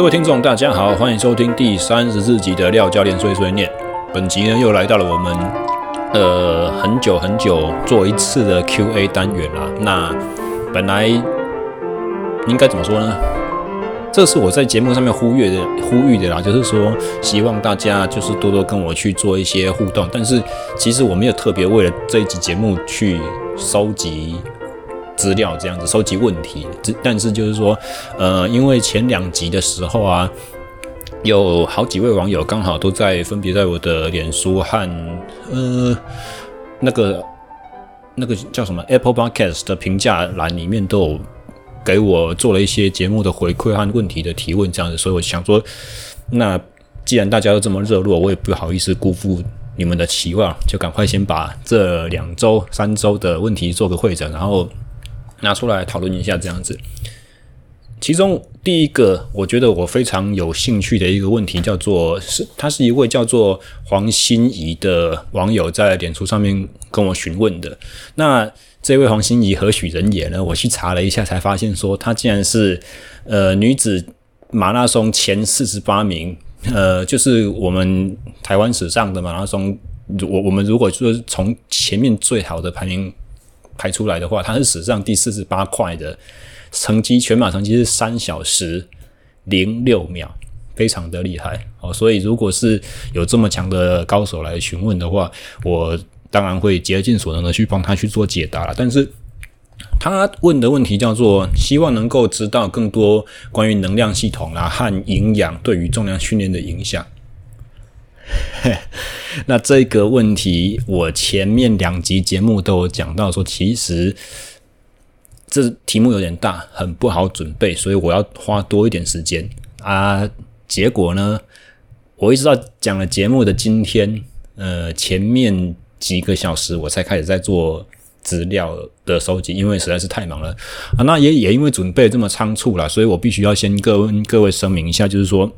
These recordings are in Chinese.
各位听众，大家好，欢迎收听第三十四集的廖教练碎碎念。本集呢，又来到了我们呃很久很久做一次的 Q&A 单元了。那本来应该怎么说呢？这是我在节目上面呼吁的呼吁的啦，就是说希望大家就是多多跟我去做一些互动。但是其实我没有特别为了这一集节目去收集。资料这样子收集问题，但是就是说，呃，因为前两集的时候啊，有好几位网友刚好都在分别在我的脸书和呃那个那个叫什么 Apple Podcast 的评价栏里面都有给我做了一些节目的回馈和问题的提问这样子，所以我想说，那既然大家都这么热络，我也不好意思辜负你们的期望，就赶快先把这两周、三周的问题做个会诊，然后。拿出来讨论一下，这样子。其中第一个，我觉得我非常有兴趣的一个问题，叫做是，他是一位叫做黄心怡的网友在脸书上面跟我询问的。那这位黄心怡何许人也呢？我去查了一下，才发现说，她竟然是呃女子马拉松前四十八名，呃，就是我们台湾史上的马拉松，我我们如果说从前面最好的排名。排出来的话，他是史上第四十八块的成绩，全马成绩是三小时零六秒，非常的厉害哦。所以，如果是有这么强的高手来询问的话，我当然会竭尽所能的去帮他去做解答了。但是，他问的问题叫做希望能够知道更多关于能量系统啦和营养对于重量训练的影响。那这个问题，我前面两集节目都有讲到，说其实这题目有点大，很不好准备，所以我要花多一点时间啊。结果呢，我一直到讲了节目的今天，呃，前面几个小时我才开始在做资料的收集，因为实在是太忙了啊。那也也因为准备这么仓促了，所以我必须要先跟各位声明一下，就是说。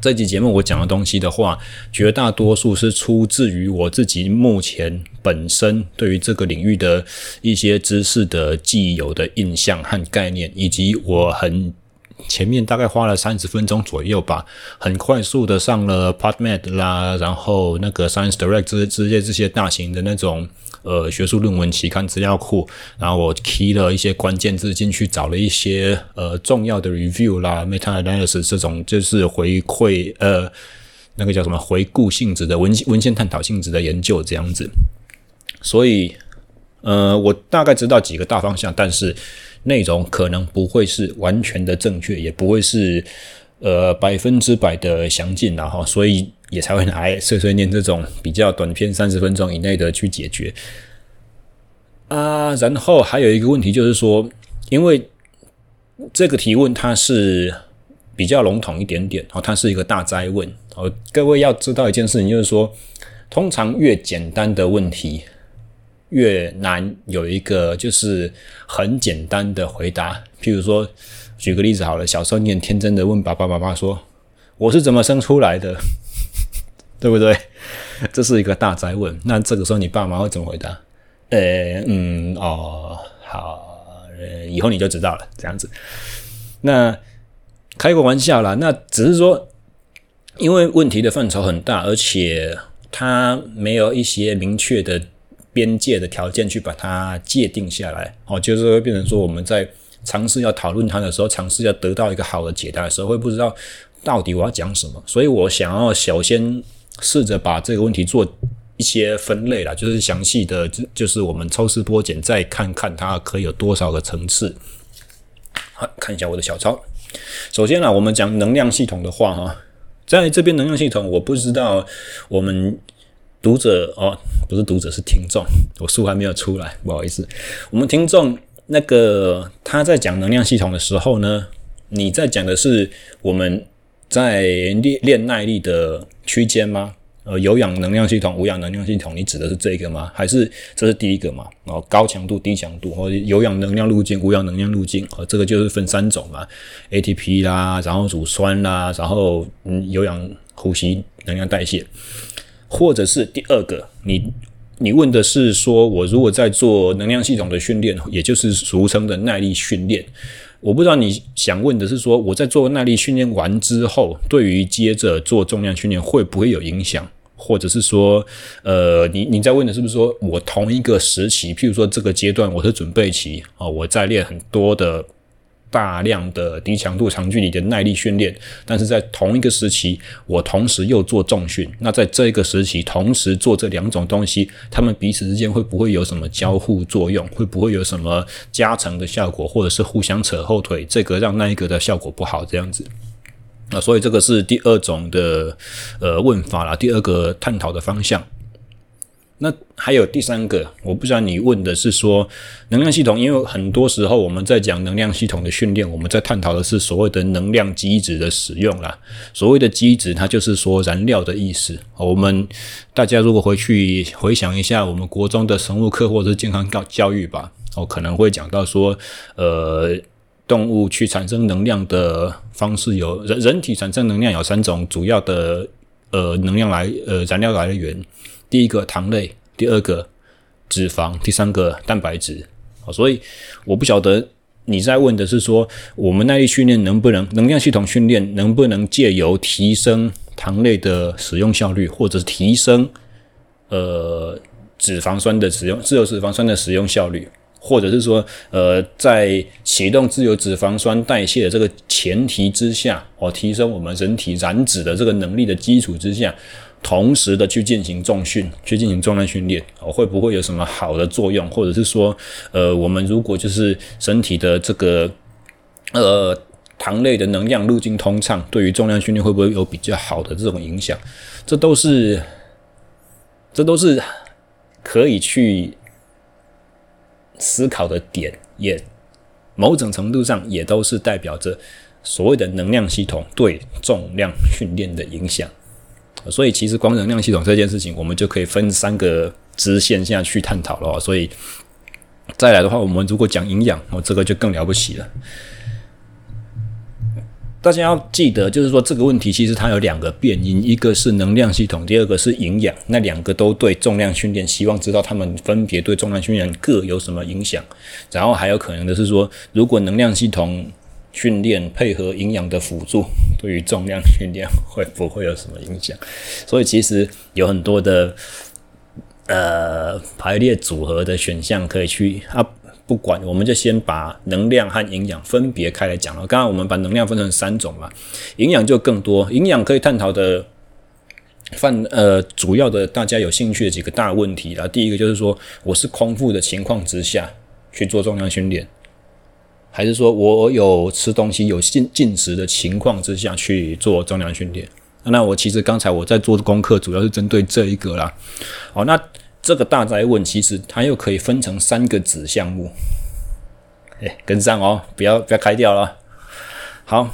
这集节目我讲的东西的话，绝大多数是出自于我自己目前本身对于这个领域的一些知识的既有的印象和概念，以及我很前面大概花了三十分钟左右吧，很快速的上了 PubMed 啦，然后那个 Science Direct 之之类这些大型的那种。呃，学术论文期刊资料库，然后我 key 了一些关键字进去，找了一些呃重要的 review 啦，meta analysis 这种就是回馈呃那个叫什么回顾性质的文文献探讨性质的研究这样子。所以呃，我大概知道几个大方向，但是内容可能不会是完全的正确，也不会是呃百分之百的详尽然后，所以。也才会拿来碎碎念这种比较短篇三十分钟以内的去解决啊。然后还有一个问题就是说，因为这个提问它是比较笼统一点点哦，它是一个大哉问哦。各位要知道一件事情，就是说，通常越简单的问题越难有一个就是很简单的回答。譬如说，举个例子好了，小时候你很天真的问爸爸妈妈说：“我是怎么生出来的？”对不对？这是一个大灾问。那这个时候你爸妈会怎么回答？呃，嗯，哦，好，呃，以后你就知道了。这样子。那开个玩笑啦。那只是说，因为问题的范畴很大，而且它没有一些明确的边界的条件去把它界定下来。哦，就是会变成说，我们在尝试要讨论它的时候，尝试要得到一个好的解答的时候，会不知道到底我要讲什么。所以我想要首先。试着把这个问题做一些分类啦，就是详细的，就就是我们抽丝剥茧，再看看它可以有多少个层次。好，看一下我的小抄。首先呢，我们讲能量系统的话，哈，在这边能量系统，我不知道我们读者哦，不是读者是听众，我书还没有出来，不好意思。我们听众那个他在讲能量系统的时候呢，你在讲的是我们。在练练耐力的区间吗？呃，有氧能量系统、无氧能量系统，你指的是这个吗？还是这是第一个嘛？哦，高强度、低强度，或者有氧能量路径、无氧能量路径，哦，这个就是分三种嘛，ATP 啦，然后乳酸啦，然后嗯，有氧呼吸能量代谢，或者是第二个，你你问的是说，我如果在做能量系统的训练，也就是俗称的耐力训练。我不知道你想问的是说，我在做耐力训练完之后，对于接着做重量训练会不会有影响？或者是说，呃，你你在问的是不是说我同一个时期，譬如说这个阶段我是准备期啊，我在练很多的。大量的低强度长距离的耐力训练，但是在同一个时期，我同时又做重训。那在这个时期同时做这两种东西，他们彼此之间会不会有什么交互作用？会不会有什么加成的效果，或者是互相扯后腿，这个让那一个的效果不好这样子？那所以这个是第二种的呃问法啦，第二个探讨的方向。那还有第三个，我不知道你问的是说能量系统，因为很多时候我们在讲能量系统的训练，我们在探讨的是所谓的能量机制的使用啦。所谓的机制，它就是说燃料的意思。我们大家如果回去回想一下，我们国中的生物课或者是健康教教育吧，我可能会讲到说，呃，动物去产生能量的方式有人人体产生能量有三种主要的呃能量来呃燃料来源。第一个糖类，第二个脂肪，第三个蛋白质。所以我不晓得你在问的是说，我们耐力训练能不能能量系统训练能不能借由提升糖类的使用效率，或者是提升呃脂肪酸的使用自由脂肪酸的使用效率，或者是说呃在启动自由脂肪酸代谢的这个前提之下，哦，提升我们人体燃脂的这个能力的基础之下。同时的去进行重训，去进行重量训练，哦，会不会有什么好的作用？或者是说，呃，我们如果就是身体的这个呃糖类的能量路径通畅，对于重量训练会不会有比较好的这种影响？这都是，这都是可以去思考的点，也某种程度上也都是代表着所谓的能量系统对重量训练的影响。所以，其实光能量系统这件事情，我们就可以分三个支线下去探讨了。所以，再来的话，我们如果讲营养，哦，这个就更了不起了。大家要记得，就是说这个问题其实它有两个变因，一个是能量系统，第二个是营养。那两个都对重量训练，希望知道他们分别对重量训练各有什么影响。然后还有可能的是说，如果能量系统训练配合营养的辅助，对于重量训练会不会有什么影响？所以其实有很多的呃排列组合的选项可以去啊。不管，我们就先把能量和营养分别开来讲了。刚刚我们把能量分成三种嘛，营养就更多。营养可以探讨的范呃主要的大家有兴趣的几个大问题啦。第一个就是说，我是空腹的情况之下去做重量训练。还是说我有吃东西、有进进食的情况之下去做重量训练？那我其实刚才我在做的功课，主要是针对这一个啦。好，那这个大哉问其实它又可以分成三个子项目。哎，跟上哦，不要不要开掉了。好，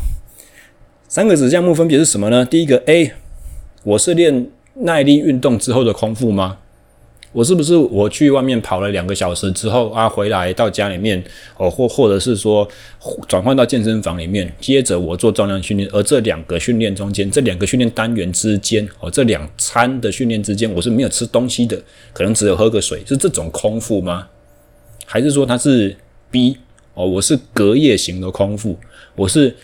三个子项目分别是什么呢？第一个 A，我是练耐力运动之后的空腹吗？我是不是我去外面跑了两个小时之后啊，回来到家里面哦，或或者是说转换到健身房里面，接着我做重量训练，而这两个训练中间，这两个训练单元之间哦，这两餐的训练之间，我是没有吃东西的，可能只有喝个水，是这种空腹吗？还是说它是 B 哦，我是隔夜型的空腹，我是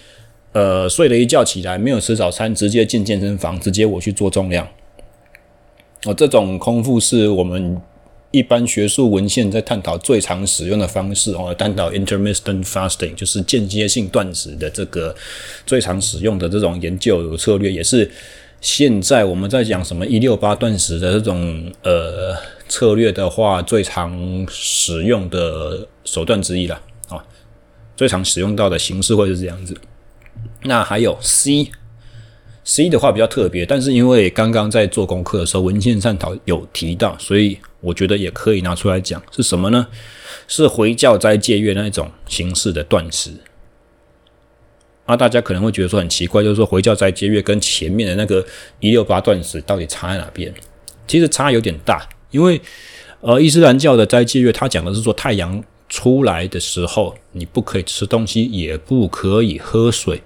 呃睡了一觉起来没有吃早餐，直接进健身房，直接我去做重量。哦，这种空腹是我们一般学术文献在探讨最常使用的方式哦，探讨 intermittent fasting 就是间接性断食的这个最常使用的这种研究策略，也是现在我们在讲什么一六八断食的这种呃策略的话，最常使用的手段之一了啊，最常使用到的形式会是这样子。那还有 C。C 的话比较特别，但是因为刚刚在做功课的时候，文献探讨有提到，所以我觉得也可以拿出来讲。是什么呢？是回教斋戒月那一种形式的断食。啊，大家可能会觉得说很奇怪，就是说回教斋戒月跟前面的那个一六八断食到底差在哪边？其实差有点大，因为呃，伊斯兰教的斋戒月，它讲的是说太阳出来的时候，你不可以吃东西，也不可以喝水。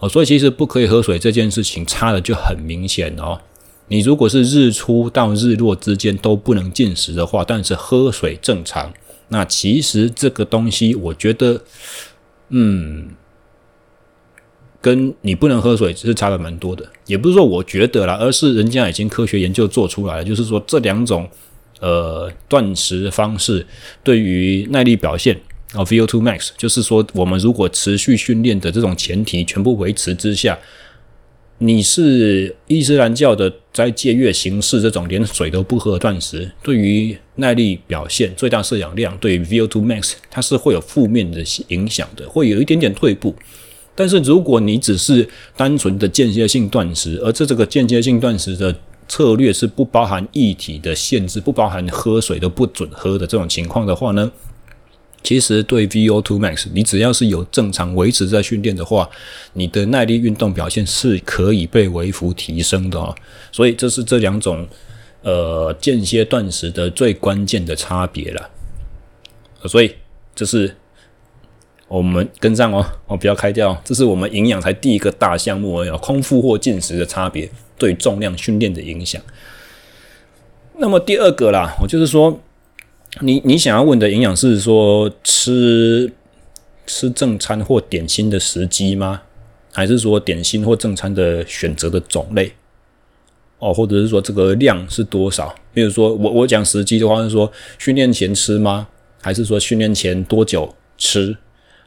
哦，所以其实不可以喝水这件事情差的就很明显哦。你如果是日出到日落之间都不能进食的话，但是喝水正常，那其实这个东西我觉得嗯，跟你不能喝水是差的蛮多的。也不是说我觉得啦，而是人家已经科学研究做出来了，就是说这两种呃断食方式对于耐力表现啊，VO2 max，就是说我们如果持续训练的这种前提全部维持之下。你是伊斯兰教的斋戒月形式，这种连水都不喝的断食，对于耐力表现、最大摄氧量，对于 VO2 max，它是会有负面的影响的，会有一点点退步。但是如果你只是单纯的间歇性断食，而这这个间歇性断食的策略是不包含液体的限制，不包含喝水都不准喝的这种情况的话呢？其实对 VO2 max，你只要是有正常维持在训练的话，你的耐力运动表现是可以被微幅提升的哦。所以这是这两种呃间歇断食的最关键的差别了。所以这是我们跟上哦，我不要开掉。这是我们营养才第一个大项目而已，空腹或进食的差别对重量训练的影响。那么第二个啦，我就是说。你你想要问的营养是说吃吃正餐或点心的时机吗？还是说点心或正餐的选择的种类？哦，或者是说这个量是多少？比如说我我讲时机的话是说训练前吃吗？还是说训练前多久吃？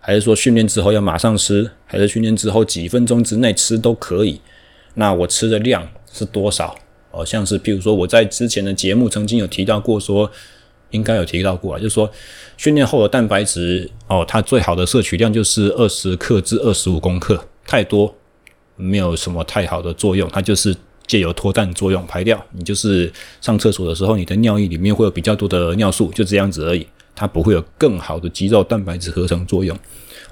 还是说训练之后要马上吃？还是训练之后几分钟之内吃都可以？那我吃的量是多少？哦，像是譬如说我在之前的节目曾经有提到过说。应该有提到过啊，就是说训练后的蛋白质哦，它最好的摄取量就是二十克至二十五公克，太多没有什么太好的作用，它就是借由脱氮作用排掉。你就是上厕所的时候，你的尿液里面会有比较多的尿素，就这样子而已，它不会有更好的肌肉蛋白质合成作用。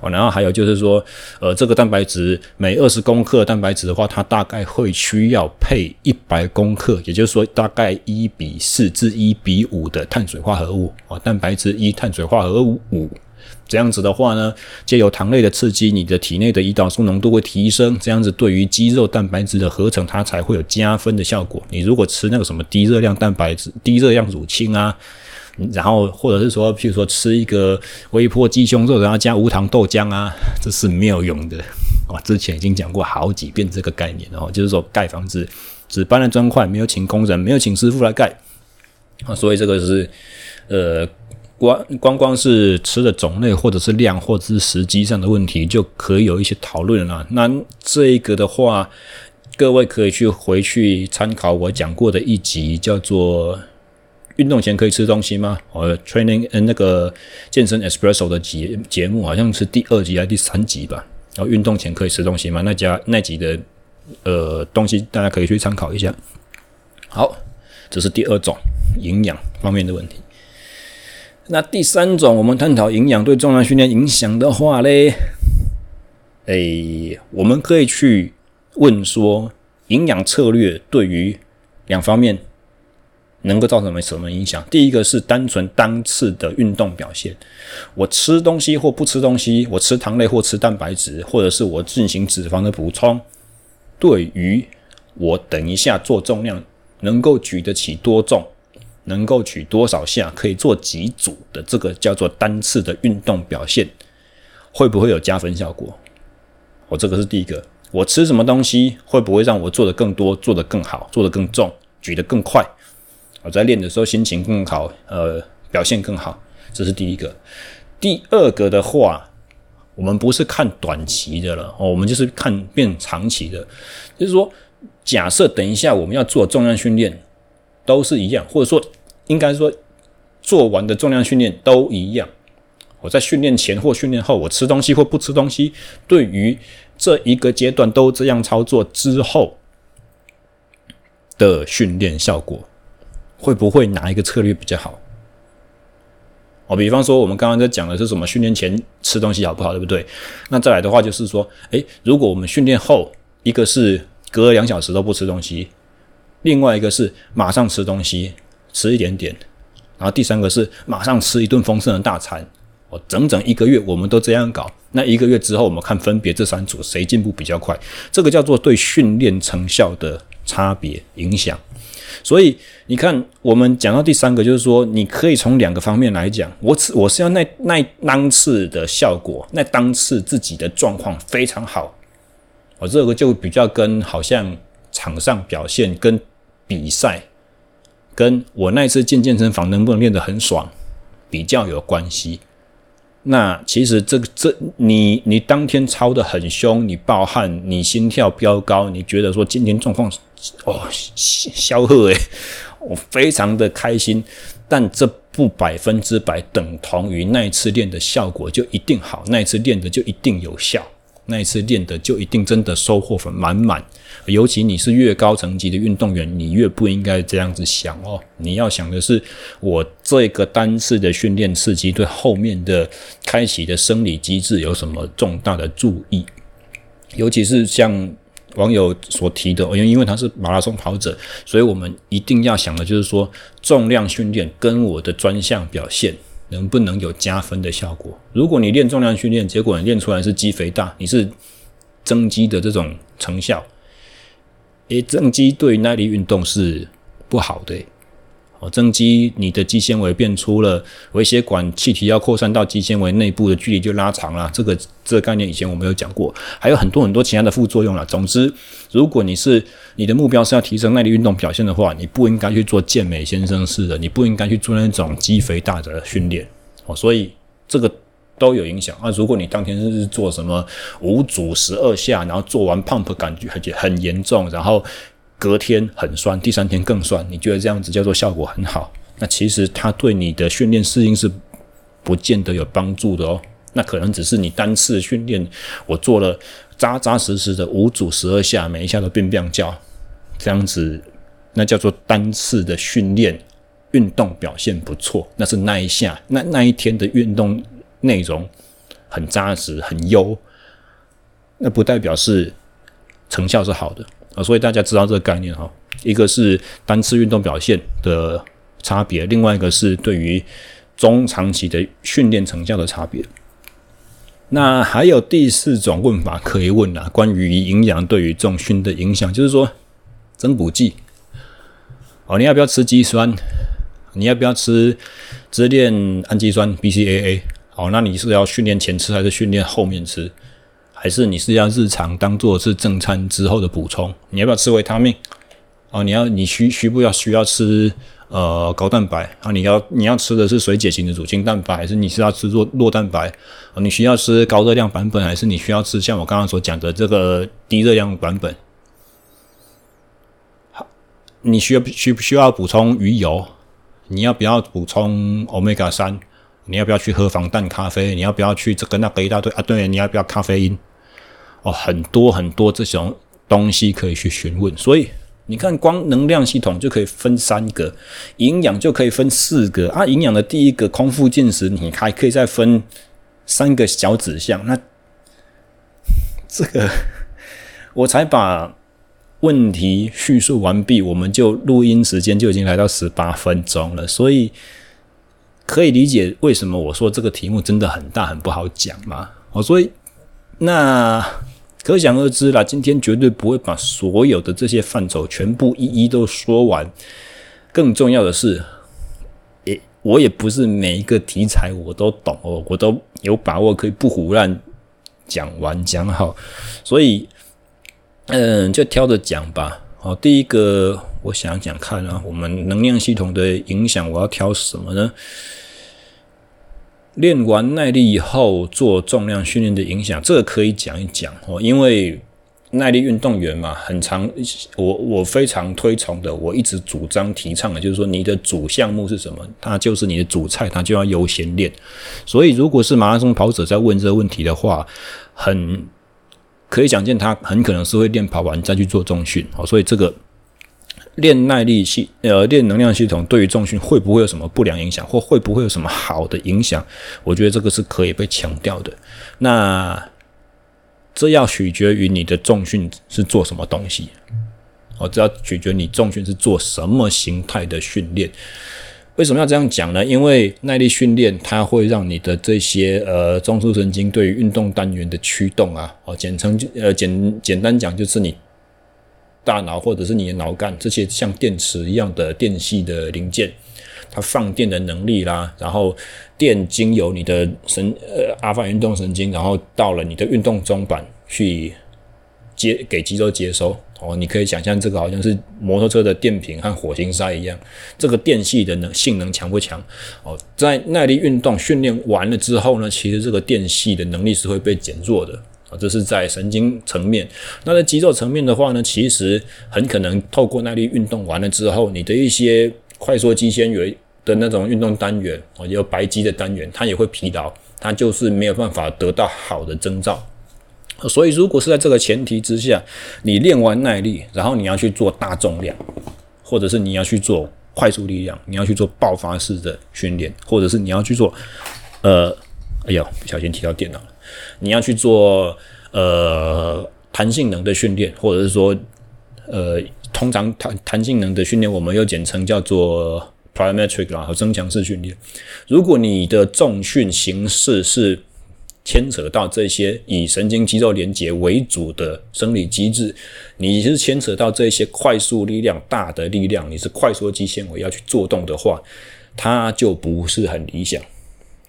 哦，然后还有就是说，呃，这个蛋白质每二十公克蛋白质的话，它大概会需要配一百公克，也就是说大概一比四至一比五的碳水化合物。哦，蛋白质一，碳水化合物五，这样子的话呢，借由糖类的刺激，你的体内的胰岛素浓度会提升，这样子对于肌肉蛋白质的合成，它才会有加分的效果。你如果吃那个什么低热量蛋白质、低热量乳清啊。然后，或者是说，譬如说吃一个微波鸡胸肉，然后加无糖豆浆啊，这是没有用的。我之前已经讲过好几遍这个概念，然后就是说盖房子只搬了砖块，没有请工人，没有请师傅来盖啊，所以这个是呃，光光光是吃的种类，或者是量，或者是时机上的问题，就可以有一些讨论了。那这一个的话，各位可以去回去参考我讲过的一集，叫做。运动前可以吃东西吗？呃，training 嗯，那个健身 espresso 的节节目好像是第二集还是第三集吧？然后运动前可以吃东西吗？那家那集的呃东西大家可以去参考一下。好，这是第二种营养方面的问题。那第三种，我们探讨营养对重量训练影响的话嘞，诶，我们可以去问说，营养策略对于两方面。能够造成什么什么影响？第一个是单纯单次的运动表现，我吃东西或不吃东西，我吃糖类或吃蛋白质，或者是我进行脂肪的补充，对于我等一下做重量能够举得起多重，能够举多少下，可以做几组的这个叫做单次的运动表现，会不会有加分效果？我这个是第一个，我吃什么东西会不会让我做得更多、做得更好、做得更重、举得更快？我在练的时候心情更好，呃，表现更好，这是第一个。第二个的话，我们不是看短期的了，哦，我们就是看变长期的。就是说，假设等一下我们要做重量训练，都是一样，或者说应该说做完的重量训练都一样。我在训练前或训练后，我吃东西或不吃东西，对于这一个阶段都这样操作之后的训练效果。会不会哪一个策略比较好？哦，比方说我们刚刚在讲的是什么？训练前吃东西好不好？对不对？那再来的话就是说，诶，如果我们训练后，一个是隔两小时都不吃东西，另外一个是马上吃东西，吃一点点，然后第三个是马上吃一顿丰盛的大餐。哦，整整一个月我们都这样搞，那一个月之后我们看分别这三组谁进步比较快？这个叫做对训练成效的差别影响。所以你看，我们讲到第三个，就是说，你可以从两个方面来讲。我我是要那那当次的效果，那当次自己的状况非常好。我这个就比较跟好像场上表现、跟比赛、跟我那次进健身房能不能练得很爽比较有关系。那其实这个这你你当天操得很凶，你爆汗，你心跳飙高，你觉得说今天状况哦消耗诶，我非常的开心，但这不百分之百等同于那一次练的效果就一定好，那一次练的就一定有效。那一次练的就一定真的收获很满满，尤其你是越高层级的运动员，你越不应该这样子想哦。你要想的是，我这个单次的训练刺激对后面的开启的生理机制有什么重大的注意？尤其是像网友所提的，因为因为他是马拉松跑者，所以我们一定要想的就是说，重量训练跟我的专项表现。能不能有加分的效果？如果你练重量训练，结果你练出来是肌肥大，你是增肌的这种成效，诶，增肌对耐力运动是不好的。哦，增肌，你的肌纤维变粗了，微血管气体要扩散到肌纤维内部的距离就拉长了。这个这个概念以前我们有讲过，还有很多很多其他的副作用了。总之，如果你是你的目标是要提升耐力运动表现的话，你不应该去做健美先生式的，你不应该去做那种肌肥大的训练。哦，所以这个都有影响啊。如果你当天是做什么五组十二下，然后做完 pump 感觉很很严重，然后。隔天很酸，第三天更酸，你觉得这样子叫做效果很好？那其实它对你的训练适应是不见得有帮助的哦。那可能只是你单次训练，我做了扎扎实实的五组十二下，每一下都变变叫，这样子，那叫做单次的训练，运动表现不错，那是那一下，那那一天的运动内容很扎实很优，那不代表是成效是好的。啊，所以大家知道这个概念哈，一个是单次运动表现的差别，另外一个是对于中长期的训练成效的差别。那还有第四种问法可以问啊，关于营养对于重训的影响，就是说增补剂哦，你要不要吃肌酸？你要不要吃支链氨基酸 BCAA？好，那你是要训练前吃还是训练后面吃？还是你是要日常当做是正餐之后的补充？你要不要吃维他命？哦，你要你需需不要需要吃呃高蛋白啊？你要你要吃的是水解型的乳清蛋白，还是你是要吃弱弱蛋白？啊，你需要吃高热量版本，还是你需要吃像我刚刚所讲的这个低热量版本？好，你需要需不需要补充鱼油？你要不要补充 Omega 三？你要不要去喝防弹咖啡？你要不要去这个那个一大堆啊？对，你要不要咖啡因？哦，很多很多这种东西可以去询问，所以你看，光能量系统就可以分三个，营养就可以分四个啊。营养的第一个空腹进食，你还可以再分三个小指向。那这个我才把问题叙述完毕，我们就录音时间就已经来到十八分钟了，所以可以理解为什么我说这个题目真的很大，很不好讲嘛。哦，所以那。可想而知啦，今天绝对不会把所有的这些范畴全部一一都说完。更重要的是，诶，我也不是每一个题材我都懂哦，我都有把握可以不胡乱讲完讲好。所以，嗯，就挑着讲吧。好，第一个我想想看啊，我们能量系统的影响，我要挑什么呢？练完耐力以后做重量训练的影响，这个可以讲一讲哦。因为耐力运动员嘛，很常，我我非常推崇的，我一直主张提倡的，就是说你的主项目是什么，它就是你的主菜，它就要优先练。所以，如果是马拉松跑者在问这个问题的话，很可以想见，他很可能是会练跑完再去做重训哦。所以这个。练耐力系呃，练能量系统对于重训会不会有什么不良影响，或会不会有什么好的影响？我觉得这个是可以被强调的。那这要取决于你的重训是做什么东西，哦，这要取决于你重训是做什么形态的训练。为什么要这样讲呢？因为耐力训练它会让你的这些呃中枢神经对于运动单元的驱动啊，哦，简称呃简简单讲就是你。大脑或者是你的脑干这些像电池一样的电系的零件，它放电的能力啦，然后电经由你的神呃阿法运动神经，然后到了你的运动中板去接给肌肉接收。哦，你可以想象这个好像是摩托车的电瓶和火星塞一样，这个电系的能性能强不强？哦，在耐力运动训练完了之后呢，其实这个电系的能力是会被减弱的。这是在神经层面。那在肌肉层面的话呢，其实很可能透过耐力运动完了之后，你的一些快速肌纤维的那种运动单元，哦，有白肌的单元，它也会疲劳，它就是没有办法得到好的征兆。所以，如果是在这个前提之下，你练完耐力，然后你要去做大重量，或者是你要去做快速力量，你要去做爆发式的训练，或者是你要去做，呃，哎呦，不小心提到电脑，你要去做呃弹性能的训练，或者是说，呃，通常弹弹性能的训练，我们又简称叫做 plyometric 啦，和增强式训练。如果你的重训形式是牵扯到这些以神经肌肉连接为主的生理机制，你是牵扯到这些快速力量、大的力量，你是快缩肌纤维要去做动的话，它就不是很理想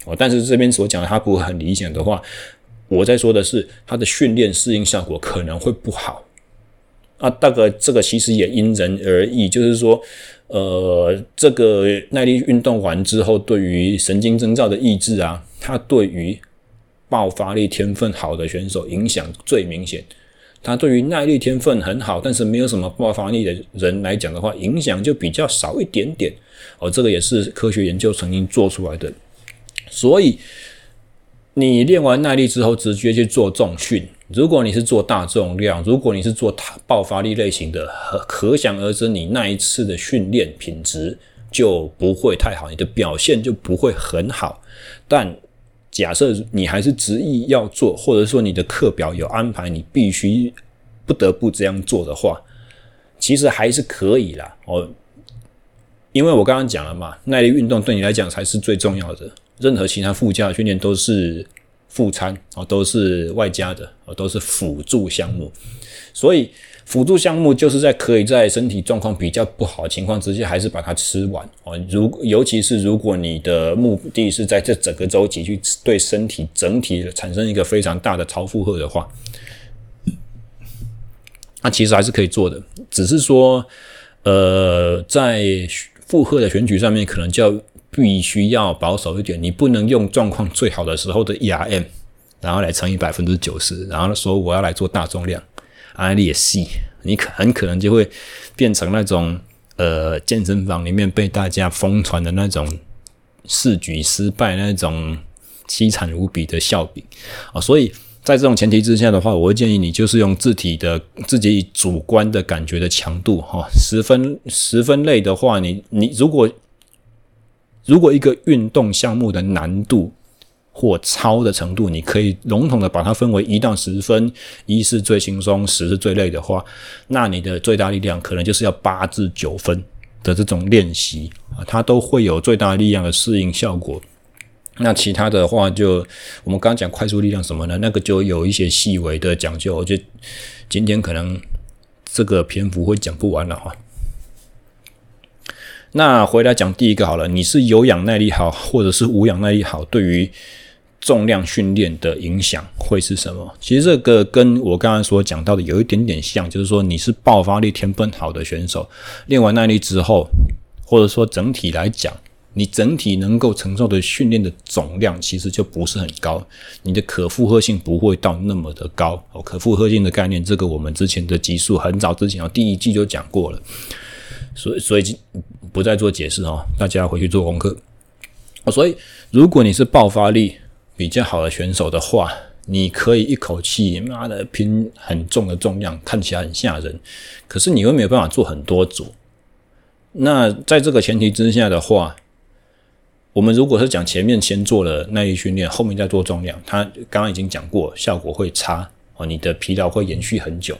哦。但是这边所讲的它不很理想的话，我在说的是他的训练适应效果可能会不好啊。大概这个其实也因人而异，就是说，呃，这个耐力运动完之后，对于神经征兆的抑制啊，它对于爆发力天分好的选手影响最明显，他对于耐力天分很好，但是没有什么爆发力的人来讲的话，影响就比较少一点点。哦，这个也是科学研究曾经做出来的。所以你练完耐力之后，直接去做重训。如果你是做大重量，如果你是做爆发力类型的，可可想而知，你那一次的训练品质就不会太好，你的表现就不会很好。但假设你还是执意要做，或者说你的课表有安排，你必须不得不这样做的话，其实还是可以啦。哦，因为我刚刚讲了嘛，耐力运动对你来讲才是最重要的，任何其他附加的训练都是副餐哦，都是外加的哦，都是辅助项目，所以。辅助项目就是在可以在身体状况比较不好的情况之下，还是把它吃完哦。如尤其是如果你的目的是在这整个周期去对身体整体产生一个非常大的超负荷的话，那其实还是可以做的，只是说，呃，在负荷的选取上面，可能就要必须要保守一点，你不能用状况最好的时候的 ERM，然后来乘以百分之九十，然后说我要来做大重量。安利也细，你可很可能就会变成那种呃健身房里面被大家疯传的那种试举失败那种凄惨无比的笑柄啊！所以在这种前提之下的话，我会建议你就是用自体的自己主观的感觉的强度哈，十分十分累的话，你你如果如果一个运动项目的难度。或超的程度，你可以笼统的把它分为一到十分，一是最轻松，十是最累的话，那你的最大力量可能就是要八至九分的这种练习啊，它都会有最大力量的适应效果。那其他的话就，我们刚刚讲快速力量什么的，那个就有一些细微的讲究，我觉得今天可能这个篇幅会讲不完了哈。那回来讲第一个好了，你是有氧耐力好，或者是无氧耐力好，对于重量训练的影响会是什么？其实这个跟我刚刚所讲到的有一点点像，就是说你是爆发力天分好的选手，练完耐力之后，或者说整体来讲，你整体能够承受的训练的总量其实就不是很高，你的可负荷性不会到那么的高。哦，可负荷性的概念，这个我们之前的集数很早之前哦，第一季就讲过了。所以，所以不再做解释哦，大家回去做功课。所以，如果你是爆发力比较好的选手的话，你可以一口气妈的拼很重的重量，看起来很吓人。可是你又没有办法做很多组。那在这个前提之下的话，我们如果是讲前面先做了耐力训练，后面再做重量，他刚刚已经讲过，效果会差哦，你的疲劳会延续很久。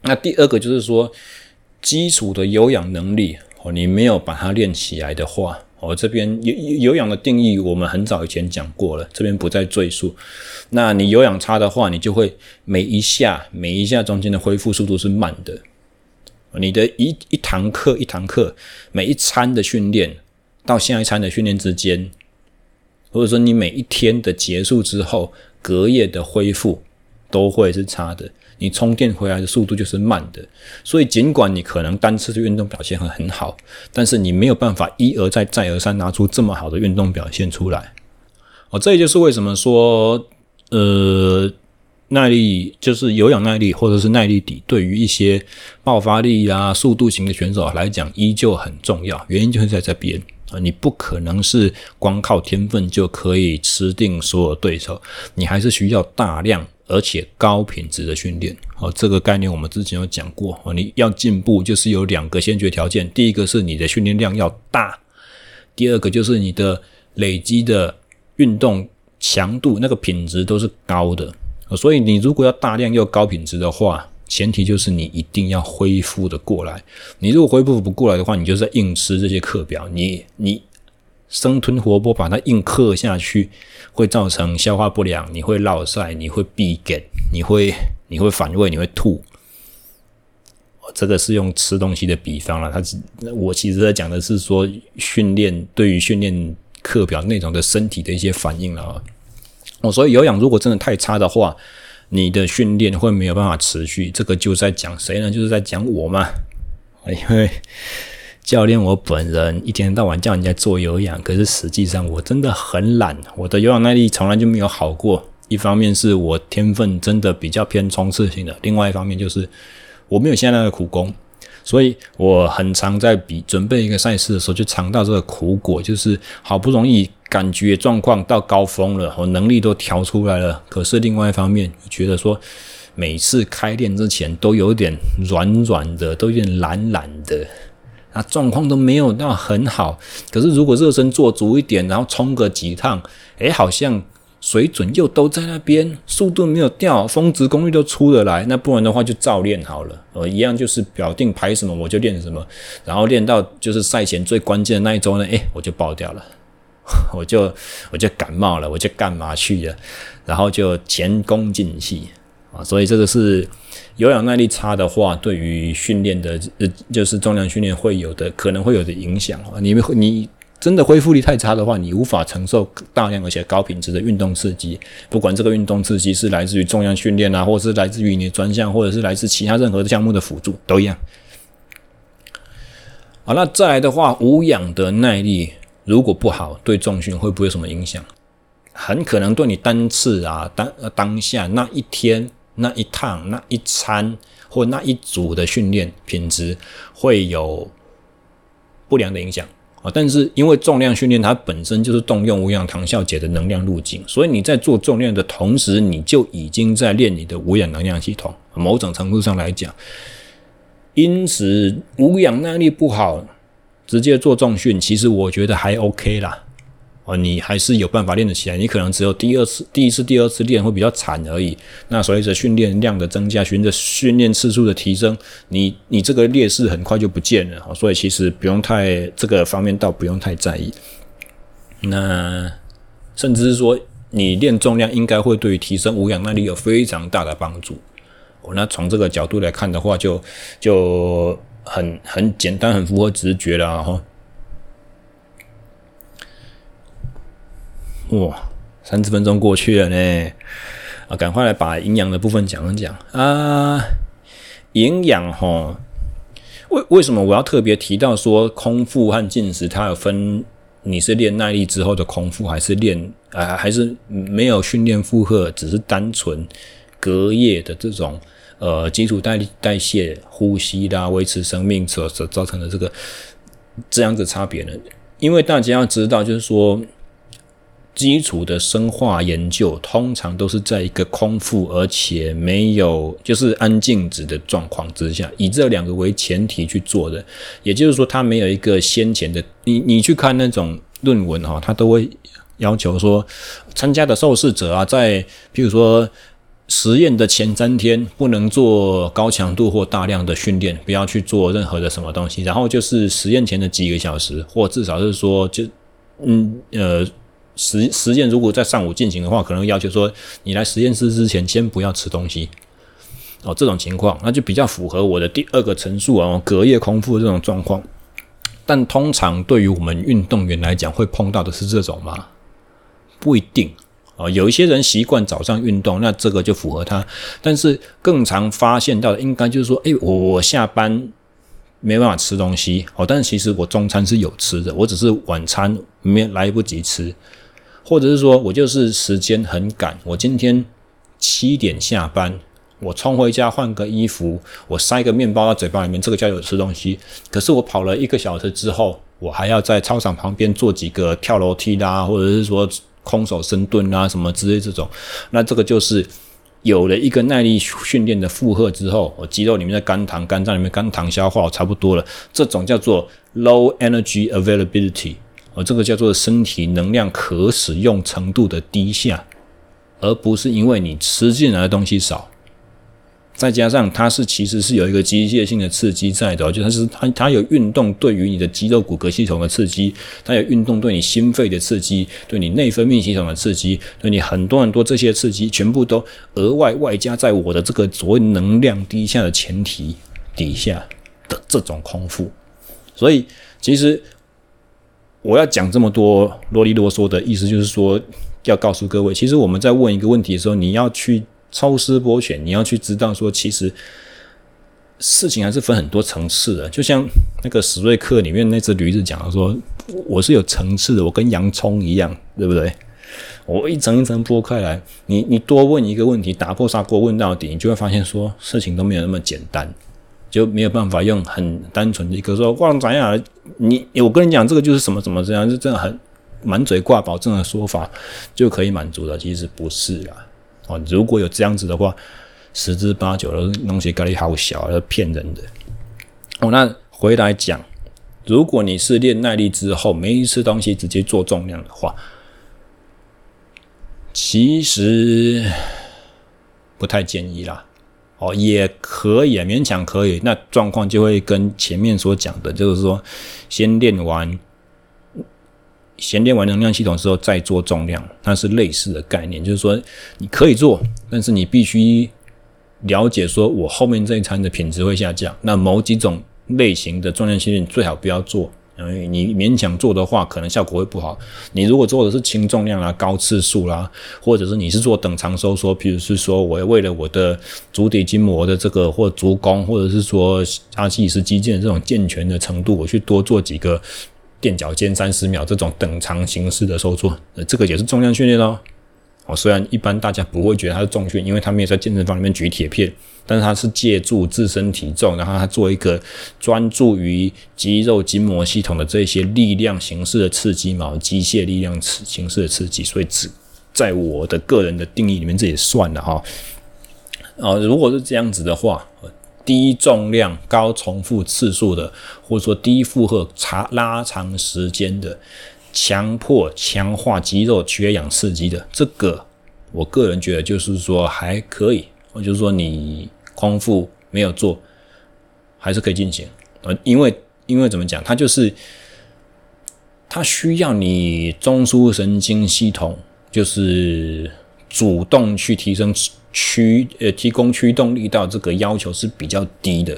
那第二个就是说。基础的有氧能力哦，你没有把它练起来的话，哦，这边有有氧的定义，我们很早以前讲过了，这边不再赘述。那你有氧差的话，你就会每一下每一下中间的恢复速度是慢的你的一一堂课一堂课，每一餐的训练到下一餐的训练之间，或者说你每一天的结束之后，隔夜的恢复都会是差的，你充电回来的速度就是慢的。所以尽管你可能单次的运动表现很很好，但是你没有办法一而再再而三拿出这么好的运动表现出来。哦，这也就是为什么说，呃。耐力就是有氧耐力或者是耐力底，对于一些爆发力啊、速度型的选手来讲，依旧很重要。原因就是在这边啊，你不可能是光靠天分就可以吃定所有对手，你还是需要大量而且高品质的训练。哦，这个概念我们之前有讲过。哦，你要进步就是有两个先决条件，第一个是你的训练量要大，第二个就是你的累积的运动强度那个品质都是高的。所以，你如果要大量又高品质的话，前提就是你一定要恢复的过来。你如果恢复不过来的话，你就在硬吃这些课表，你你生吞活剥把它硬刻下去，会造成消化不良，你会落晒，你会闭结，你会你会反胃，你会吐。这个是用吃东西的比方了，他我其实在讲的是说训练对于训练课表内容的身体的一些反应了。哦，所以有氧如果真的太差的话，你的训练会没有办法持续。这个就在讲谁呢？就是在讲我嘛。因为教练我本人一天到晚叫人家做有氧，可是实际上我真的很懒，我的有氧耐力从来就没有好过。一方面是我天分真的比较偏冲刺型的，另外一方面就是我没有现在的苦功，所以我很常在比准备一个赛事的时候就尝到这个苦果，就是好不容易。感觉状况到高峰了，我能力都调出来了。可是另外一方面，觉得说每次开练之前都有点软软的，都有点懒懒的，啊，状况都没有到很好。可是如果热身做足一点，然后冲个几趟，诶，好像水准又都在那边，速度没有掉，峰值功率都出得来。那不然的话就照练好了，呃，一样就是表定排什么我就练什么，然后练到就是赛前最关键的那一周呢，诶，我就爆掉了。我就我就感冒了，我就干嘛去了，然后就前功尽弃啊！所以这个是有氧耐力差的话，对于训练的呃，就是重量训练会有的可能会有的影响啊。你你真的恢复力太差的话，你无法承受大量而且高品质的运动刺激，不管这个运动刺激是来自于重量训练啊，或者是来自于你的专项，或者是来自其他任何的项目的辅助，都一样。好，那再来的话，无氧的耐力。如果不好，对重训会不会有什么影响？很可能对你单次啊，当当下那一天、那一趟、那一餐或那一组的训练品质会有不良的影响啊。但是因为重量训练它本身就是动用无氧糖酵解的能量路径，所以你在做重量的同时，你就已经在练你的无氧能量系统。某种程度上来讲，因此无氧耐力不好。直接做重训，其实我觉得还 OK 啦，哦，你还是有办法练得起来。你可能只有第二次、第一次、第二次练会比较惨而已。那随着训练量的增加，随着训练次数的提升，你你这个劣势很快就不见了。所以其实不用太这个方面倒不用太在意。那甚至是说，你练重量应该会对于提升无氧耐力有非常大的帮助。哦，那从这个角度来看的话，就就。很很简单，很符合直觉了哈。哇，三十分钟过去了呢，啊，赶快来把营养的部分讲一讲啊。营养哈，为为什么我要特别提到说空腹和进食，它有分？你是练耐力之后的空腹，还是练啊？还是没有训练负荷，只是单纯隔夜的这种？呃，基础代代谢、呼吸啦，维持生命所所造成的这个这样子差别呢？因为大家要知道，就是说，基础的生化研究通常都是在一个空腹而且没有就是安静止的状况之下，以这两个为前提去做的。也就是说，它没有一个先前的，你你去看那种论文哈，它都会要求说，参加的受试者啊，在譬如说。实验的前三天不能做高强度或大量的训练，不要去做任何的什么东西。然后就是实验前的几个小时，或至少是说，就嗯呃实实验如果在上午进行的话，可能要求说你来实验室之前先不要吃东西。哦，这种情况那就比较符合我的第二个陈述哦，隔夜空腹这种状况。但通常对于我们运动员来讲，会碰到的是这种吗？不一定啊，有一些人习惯早上运动，那这个就符合他。但是更常发现到，应该就是说，诶，我我下班没办法吃东西哦，但是其实我中餐是有吃的，我只是晚餐没来不及吃，或者是说我就是时间很赶，我今天七点下班。我冲回家换个衣服，我塞个面包到嘴巴里面，这个叫有吃东西。可是我跑了一个小时之后，我还要在操场旁边做几个跳楼梯啦，或者是说空手深蹲啊什么之类这种。那这个就是有了一个耐力训练的负荷之后，我肌肉里面的肝糖、肝脏里面肝糖消化差不多了，这种叫做 low energy availability，哦，这个叫做身体能量可使用程度的低下，而不是因为你吃进来的东西少。再加上它是其实是有一个机械性的刺激在的，就它是它它有运动对于你的肌肉骨骼系统的刺激，它有运动对你心肺的刺激，对你内分泌系统的刺激，对你很多很多这些刺激全部都额外外加在我的这个所谓能量低下的前提底下的这种空腹，所以其实我要讲这么多啰里啰嗦的意思，就是说要告诉各位，其实我们在问一个问题的时候，你要去。抽丝剥茧，你要去知道说，其实事情还是分很多层次的。就像那个史瑞克里面那只驴子讲的说：“我是有层次的，我跟洋葱一样，对不对？我一层一层剥开来，你你多问一个问题，打破砂锅问到底，你就会发现说事情都没有那么简单，就没有办法用很单纯的一个说哇怎样？你我跟你讲这个就是什么什么这样，就这样很满嘴挂保证的说法就可以满足的，其实不是啦。”哦，如果有这样子的话，十之八九的东西概率好小，要骗人的。哦，那回来讲，如果你是练耐力之后没吃东西直接做重量的话，其实不太建议啦。哦，也可以，勉强可以。那状况就会跟前面所讲的，就是说先练完。先练完能量系统之后再做重量，它是类似的概念，就是说你可以做，但是你必须了解说，我后面这一餐的品质会下降。那某几种类型的重量训练最好不要做，因为你勉强做的话，可能效果会不好。你如果做的是轻重量啦、高次数啦，或者是你是做等长收缩，比如是说我为了我的足底筋膜的这个或足弓，或者是说阿基里斯肌腱这种健全的程度，我去多做几个。垫脚尖三十秒这种等长形式的收缩，呃，这个也是重量训练哦。哦，虽然一般大家不会觉得它是重训，因为他没有在健身房里面举铁片，但是它是借助自身体重，然后它做一个专注于肌肉筋膜系统的这些力量形式的刺激嘛，机械力量形式的刺激，所以只在我的个人的定义里面，这也算了哈。哦，如果是这样子的话。低重量、高重复次数的，或者说低负荷、长拉长时间的，强迫强化肌肉缺氧刺激的，这个我个人觉得就是说还可以。我就是说你空腹没有做，还是可以进行。呃，因为因为怎么讲，它就是它需要你中枢神经系统就是主动去提升。驱呃，提供驱动力道这个要求是比较低的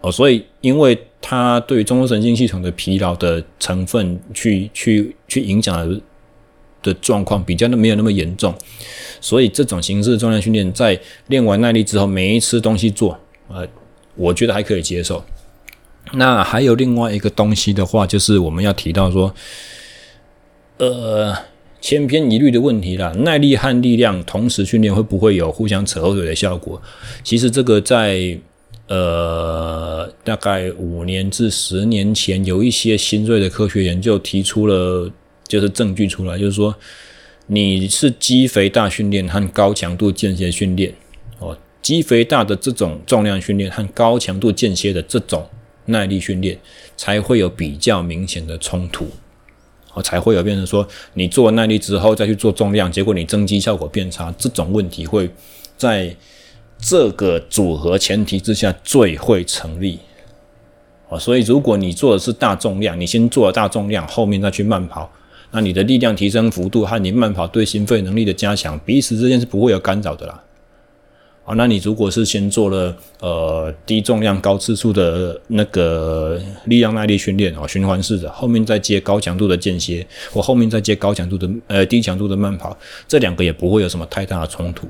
哦，所以因为它对中枢神经系统的疲劳的成分去去去影响的的状况比较的没有那么严重，所以这种形式的重量训练在练完耐力之后没吃东西做，呃，我觉得还可以接受。那还有另外一个东西的话，就是我们要提到说，呃。千篇一律的问题啦，耐力和力量同时训练会不会有互相扯后腿的效果？其实这个在呃大概五年至十年前，有一些新锐的科学研究提出了就是证据出来，就是说你是肌肥大训练和高强度间歇训练哦，肌肥大的这种重量训练和高强度间歇的这种耐力训练才会有比较明显的冲突。哦，才会有变成说，你做耐力之后再去做重量，结果你增肌效果变差，这种问题会在这个组合前提之下最会成立。哦，所以如果你做的是大重量，你先做了大重量，后面再去慢跑，那你的力量提升幅度和你慢跑对心肺能力的加强，彼此之间是不会有干扰的啦。好，那你如果是先做了呃低重量高次数的那个力量耐力训练哦，循环式的，后面再接高强度的间歇，或后面再接高强度的呃低强度的慢跑，这两个也不会有什么太大的冲突。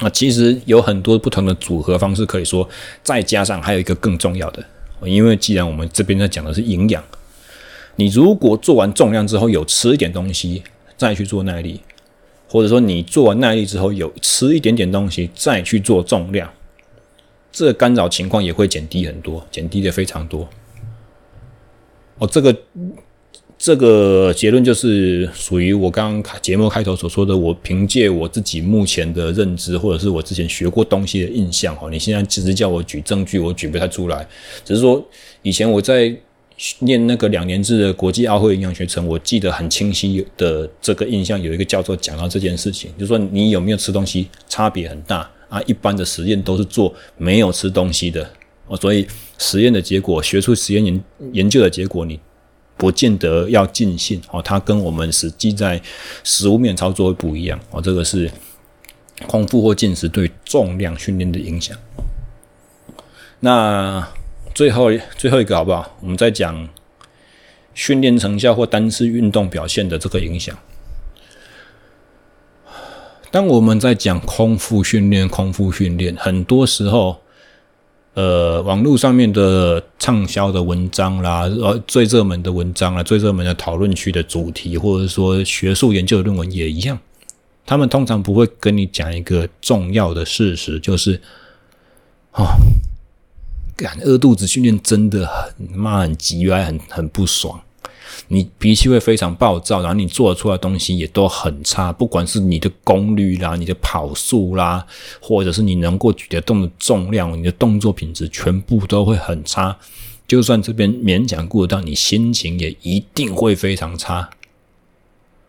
那其实有很多不同的组合方式可以说，再加上还有一个更重要的，因为既然我们这边在讲的是营养，你如果做完重量之后有吃一点东西，再去做耐力。或者说你做完耐力之后有吃一点点东西再去做重量，这个干扰情况也会减低很多，减低的非常多。哦，这个这个结论就是属于我刚刚节目开头所说的，我凭借我自己目前的认知或者是我之前学过东西的印象。哈，你现在其实叫我举证据，我举不太出来，只是说以前我在。念那个两年制的国际奥会营养学程，我记得很清晰的这个印象，有一个教授讲到这件事情，就是说你有没有吃东西差别很大啊。一般的实验都是做没有吃东西的哦，所以实验的结果，学术实验研研究的结果，你不见得要尽信哦。它跟我们实际在食物面操作会不一样哦。这个是空腹或进食对重量训练的影响。那。最后最后一个好不好？我们再讲训练成效或单次运动表现的这个影响。当我们在讲空腹训练，空腹训练，很多时候，呃，网络上面的畅销的文章啦，呃，最热门的文章啦，最热门的讨论区的主题，或者说学术研究的论文也一样，他们通常不会跟你讲一个重要的事实，就是，哦。饿肚子训练真的很妈很急歪，很很不爽。你脾气会非常暴躁，然后你做出来的东西也都很差。不管是你的功率啦、你的跑速啦，或者是你能够举得动的重量，你的动作品质全部都会很差。就算这边勉强顾得到，你心情也一定会非常差。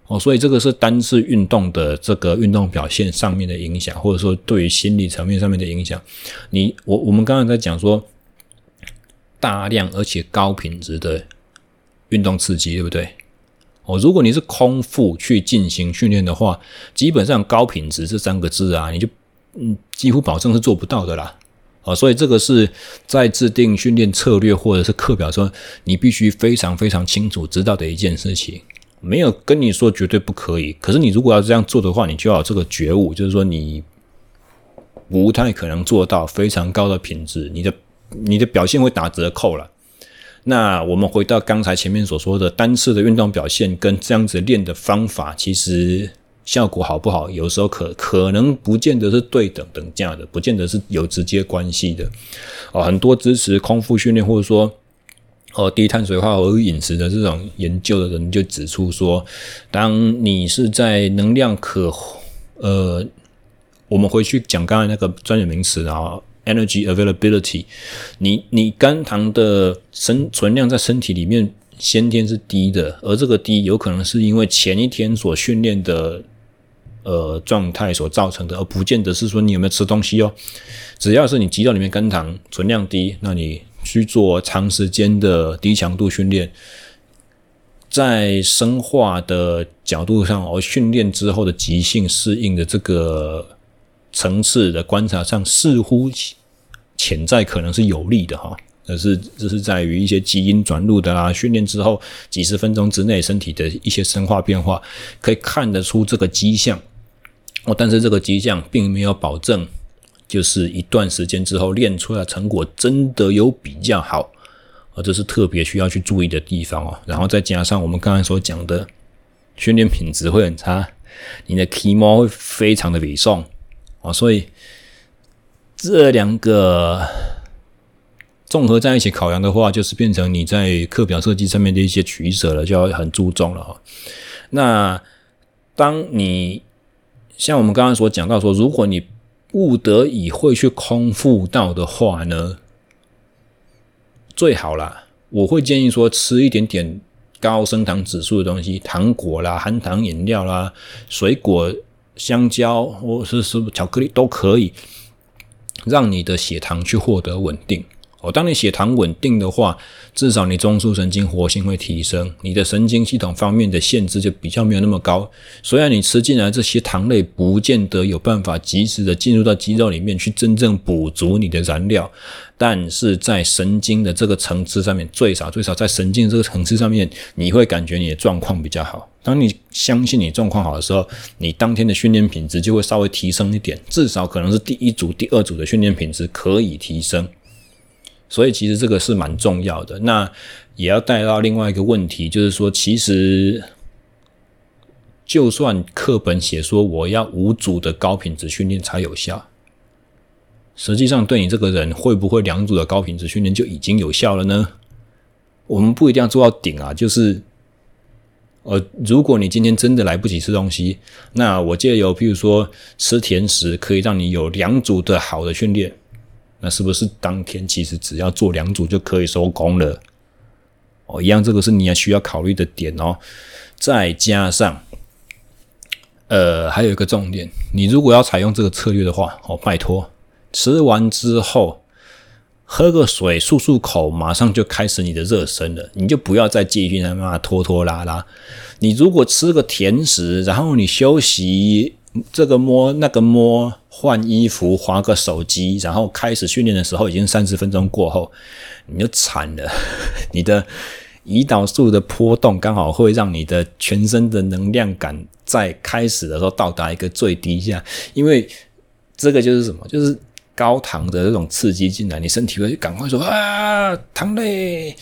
哦，所以这个是单次运动的这个运动表现上面的影响，或者说对于心理层面上面的影响。你我我们刚刚在讲说。大量而且高品质的运动刺激，对不对？哦，如果你是空腹去进行训练的话，基本上高品质这三个字啊，你就嗯几乎保证是做不到的啦。哦，所以这个是在制定训练策略或者是课表的时候，你必须非常非常清楚知道的一件事情。没有跟你说绝对不可以，可是你如果要这样做的话，你就要有这个觉悟，就是说你不太可能做到非常高的品质，你的。你的表现会打折扣了。那我们回到刚才前面所说的单次的运动表现跟这样子练的方法，其实效果好不好，有时候可可能不见得是对等等价的，不见得是有直接关系的。哦，很多支持空腹训练或者说哦低碳水化合物饮食的这种研究的人就指出说，当你是在能量可呃，我们回去讲刚才那个专业名词啊。Energy availability，你你肝糖的生存量在身体里面先天是低的，而这个低有可能是因为前一天所训练的呃状态所造成的，而不见得是说你有没有吃东西哦。只要是你肌肉里面肝糖存量低，那你去做长时间的低强度训练，在生化的角度上，而训练之后的急性适应的这个。层次的观察上，似乎潜在可能是有利的哈，可是这是在于一些基因转录的啊，训练之后几十分钟之内身体的一些生化变化，可以看得出这个迹象哦。但是这个迹象并没有保证，就是一段时间之后练出来成果真的有比较好，而这是特别需要去注意的地方哦。然后再加上我们刚才所讲的训练品质会很差，你的体毛会非常的萎缩。啊，所以这两个综合在一起考量的话，就是变成你在课表设计上面的一些取舍了，就要很注重了哈。那当你像我们刚刚所讲到说，如果你不得已会去空腹到的话呢，最好啦，我会建议说吃一点点高升糖指数的东西，糖果啦、含糖饮料啦、水果。香蕉或是是巧克力都可以，让你的血糖去获得稳定。哦，当你血糖稳定的话，至少你中枢神经活性会提升，你的神经系统方面的限制就比较没有那么高。虽然你吃进来这些糖类，不见得有办法及时的进入到肌肉里面去真正补足你的燃料，但是在神经的这个层次上面，最少最少在神经这个层次上面，你会感觉你的状况比较好。当你相信你状况好的时候，你当天的训练品质就会稍微提升一点，至少可能是第一组、第二组的训练品质可以提升。所以其实这个是蛮重要的。那也要带到另外一个问题，就是说，其实就算课本写说我要五组的高品质训练才有效，实际上对你这个人会不会两组的高品质训练就已经有效了呢？我们不一定要做到顶啊，就是呃，如果你今天真的来不及吃东西，那我借由譬如说吃甜食可以让你有两组的好的训练。那是不是当天其实只要做两组就可以收工了？哦，一样，这个是你要需要考虑的点哦。再加上，呃，还有一个重点，你如果要采用这个策略的话，哦，拜托，吃完之后喝个水漱漱口，马上就开始你的热身了，你就不要再继续在那拖拖拉拉。你如果吃个甜食，然后你休息。这个摸那个摸，换衣服，划个手机，然后开始训练的时候，已经三十分钟过后，你就惨了。你的胰岛素的波动刚好会让你的全身的能量感在开始的时候到达一个最低下，因为这个就是什么？就是高糖的这种刺激进来，你身体会赶快说啊，糖类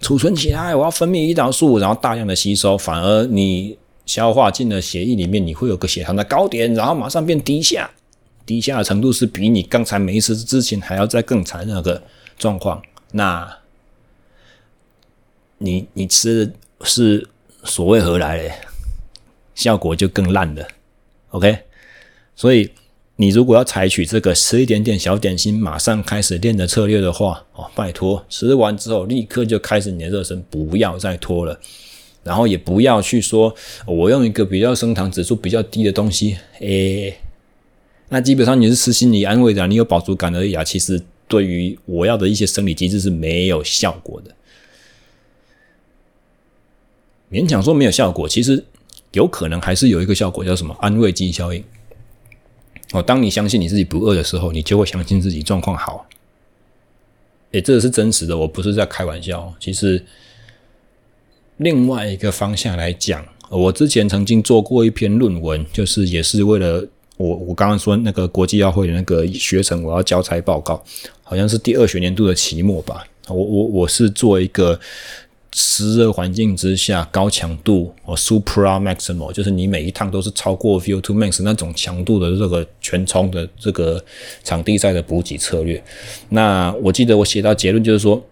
储存起来，我要分泌胰岛素，然后大量的吸收，反而你。消化进了血液里面，你会有个血糖的高点，然后马上变低下，低下的程度是比你刚才没吃之前还要再更惨那个状况。那你你吃的是所谓何来的？效果就更烂了。OK，所以你如果要采取这个吃一点点小点心，马上开始练的策略的话，哦，拜托，吃完之后立刻就开始你的热身，不要再拖了。然后也不要去说，我用一个比较升糖指数比较低的东西，诶，那基本上你是吃心理安慰的，你有饱足感而已啊。其实对于我要的一些生理机制是没有效果的。勉强说没有效果，其实有可能还是有一个效果，叫什么安慰剂效应。哦，当你相信你自己不饿的时候，你就会相信自己状况好。诶，这个是真实的，我不是在开玩笑。其实。另外一个方向来讲，我之前曾经做过一篇论文，就是也是为了我我刚刚说那个国际奥会的那个学程，我要交差报告，好像是第二学年度的期末吧。我我我是做一个湿热环境之下高强度哦，supra maximal，就是你每一趟都是超过 VO2 max 那种强度的这个全冲的这个场地赛的补给策略。那我记得我写到结论就是说。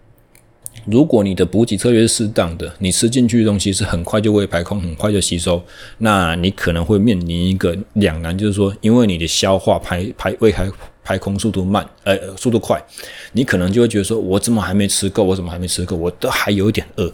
如果你的补给策略是适当的，你吃进去的东西是很快就会排空，很快就吸收，那你可能会面临一个两难，就是说，因为你的消化排排胃排排空速度慢，呃，速度快，你可能就会觉得说，我怎么还没吃够？我怎么还没吃够？我都还有一点饿。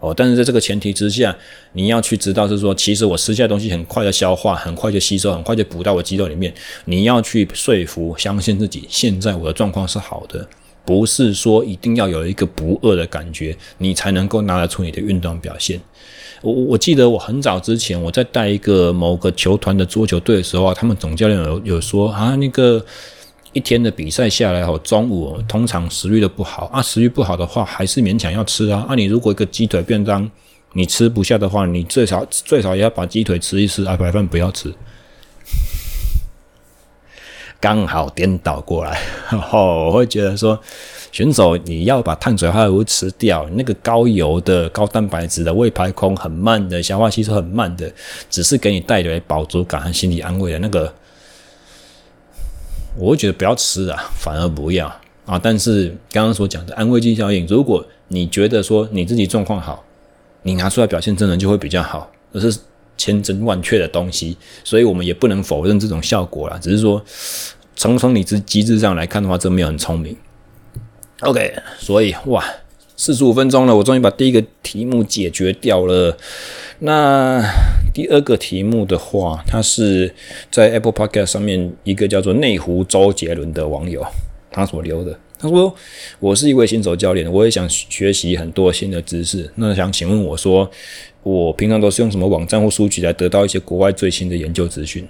哦，但是在这个前提之下，你要去知道是说，其实我吃下的东西很快的消化，很快就吸收，很快就补到我肌肉里面。你要去说服、相信自己，现在我的状况是好的。不是说一定要有一个不饿的感觉，你才能够拿得出你的运动表现。我我记得我很早之前我在带一个某个球团的桌球队的时候啊，他们总教练有有说啊，那个一天的比赛下来后，中午通常食欲都不好啊，食欲不好的话还是勉强要吃啊。啊，你如果一个鸡腿便当你吃不下的话，你最少最少也要把鸡腿吃一吃啊，白饭不要吃。刚好颠倒过来，哦，我会觉得说，选手你要把碳水化合物吃掉，那个高油的、高蛋白质的、胃排空很慢的、消化吸收很慢的，只是给你带来饱足感和心理安慰的那个，我会觉得不要吃啊，反而不要啊。但是刚刚所讲的安慰剂效应，如果你觉得说你自己状况好，你拿出来表现真的就会比较好，这是千真万确的东西，所以我们也不能否认这种效果啦，只是说。从从你这机制上来看的话，这没有很聪明。OK，所以哇，四十五分钟了，我终于把第一个题目解决掉了。那第二个题目的话，它是在 Apple Podcast 上面一个叫做内湖周杰伦的网友他所留的。他说：“我是一位新手教练，我也想学习很多新的知识。那想请问我说，我平常都是用什么网站或书籍来得到一些国外最新的研究资讯？”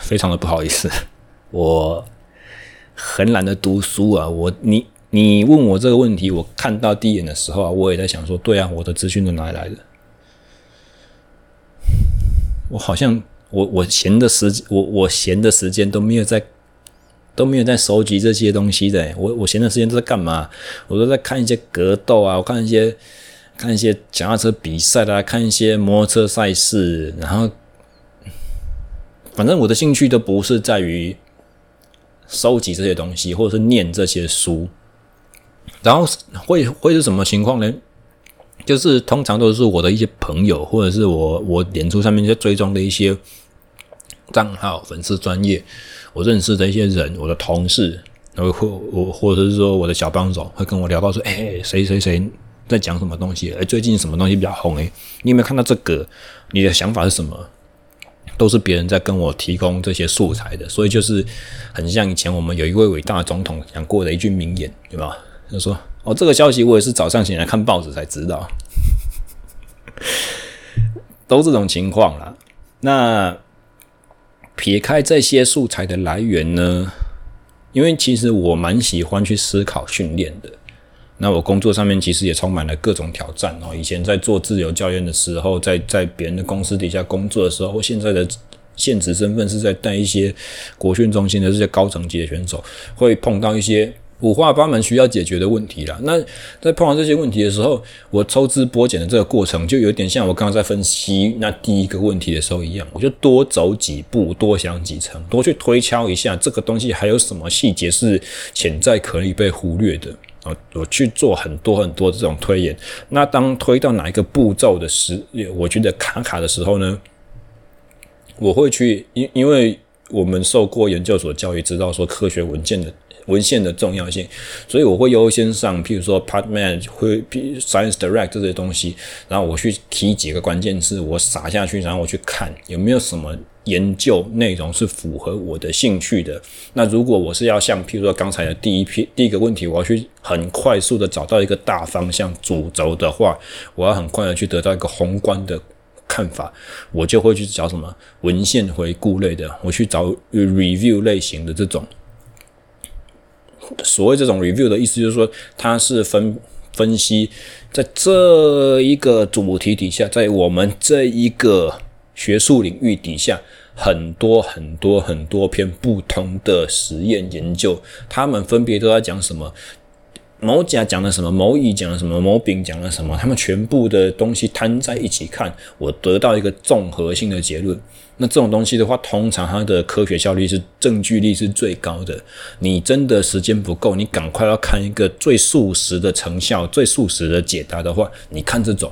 非常的不好意思，我很懒得读书啊。我你你问我这个问题，我看到第一眼的时候啊，我也在想说，对啊，我的资讯都哪里来的？我好像我我闲的时我我闲的时间都没有在。都没有在收集这些东西的，我我闲的时间都在干嘛？我都在看一些格斗啊，我看一些看一些脚踏车比赛啊，看一些摩托车赛事，然后反正我的兴趣都不是在于收集这些东西，或者是念这些书。然后会会是什么情况呢？就是通常都是我的一些朋友，或者是我我脸书上面在追踪的一些账号、粉丝专业。我认识的一些人，我的同事，然后或我或者是说我的小帮手，会跟我聊到说，哎、谁谁谁在讲什么东西？哎，最近什么东西比较红？哎，你有没有看到这个？你的想法是什么？都是别人在跟我提供这些素材的，所以就是很像以前我们有一位伟大总统讲过的一句名言，对吧？他说：“哦，这个消息我也是早上醒来看报纸才知道。”都这种情况啦。那。撇开这些素材的来源呢，因为其实我蛮喜欢去思考训练的。那我工作上面其实也充满了各种挑战哦。以前在做自由教练的时候，在在别人的公司底下工作的时候，现在的现职身份是在带一些国训中心的这些高层级的选手，会碰到一些。五花八门需要解决的问题啦。那在碰到这些问题的时候，我抽丝剥茧的这个过程，就有点像我刚刚在分析那第一个问题的时候一样。我就多走几步，多想几层，多去推敲一下这个东西还有什么细节是潜在可以被忽略的啊。我去做很多很多这种推演。那当推到哪一个步骤的时，我觉得卡卡的时候呢，我会去因因为我们受过研究所教育，知道说科学文件的。文献的重要性，所以我会优先上，譬如说 PubMed 会 Science Direct 这些东西，然后我去提几个关键字，我撒下去，然后我去看有没有什么研究内容是符合我的兴趣的。那如果我是要像譬如说刚才的第一批第一个问题，我要去很快速的找到一个大方向主轴的话，我要很快的去得到一个宏观的看法，我就会去找什么文献回顾类的，我去找 review 类型的这种。所谓这种 review 的意思，就是说它是分分析，在这一个主题底下，在我们这一个学术领域底下，很多很多很多篇不同的实验研究，他们分别都在讲什么。某甲讲了什么，某乙讲了什么，某丙讲了什么，他们全部的东西摊在一起看，我得到一个综合性的结论。那这种东西的话，通常它的科学效率是证据力是最高的。你真的时间不够，你赶快要看一个最速食的成效、最速食的解答的话，你看这种，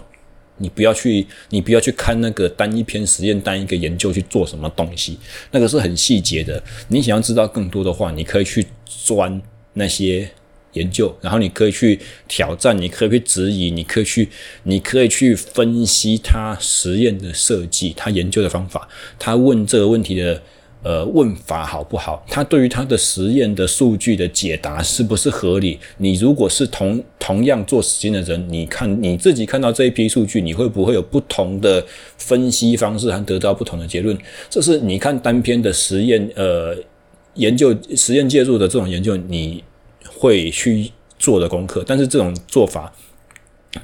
你不要去，你不要去看那个单一篇实验、单一个研究去做什么东西，那个是很细节的。你想要知道更多的话，你可以去钻那些。研究，然后你可以去挑战，你可以去质疑，你可以去，你可以去分析他实验的设计，他研究的方法，他问这个问题的呃问法好不好？他对于他的实验的数据的解答是不是合理？你如果是同同样做实验的人，你看你自己看到这一批数据，你会不会有不同的分析方式，还得到不同的结论？这是你看单篇的实验呃研究实验介入的这种研究，你。会去做的功课，但是这种做法，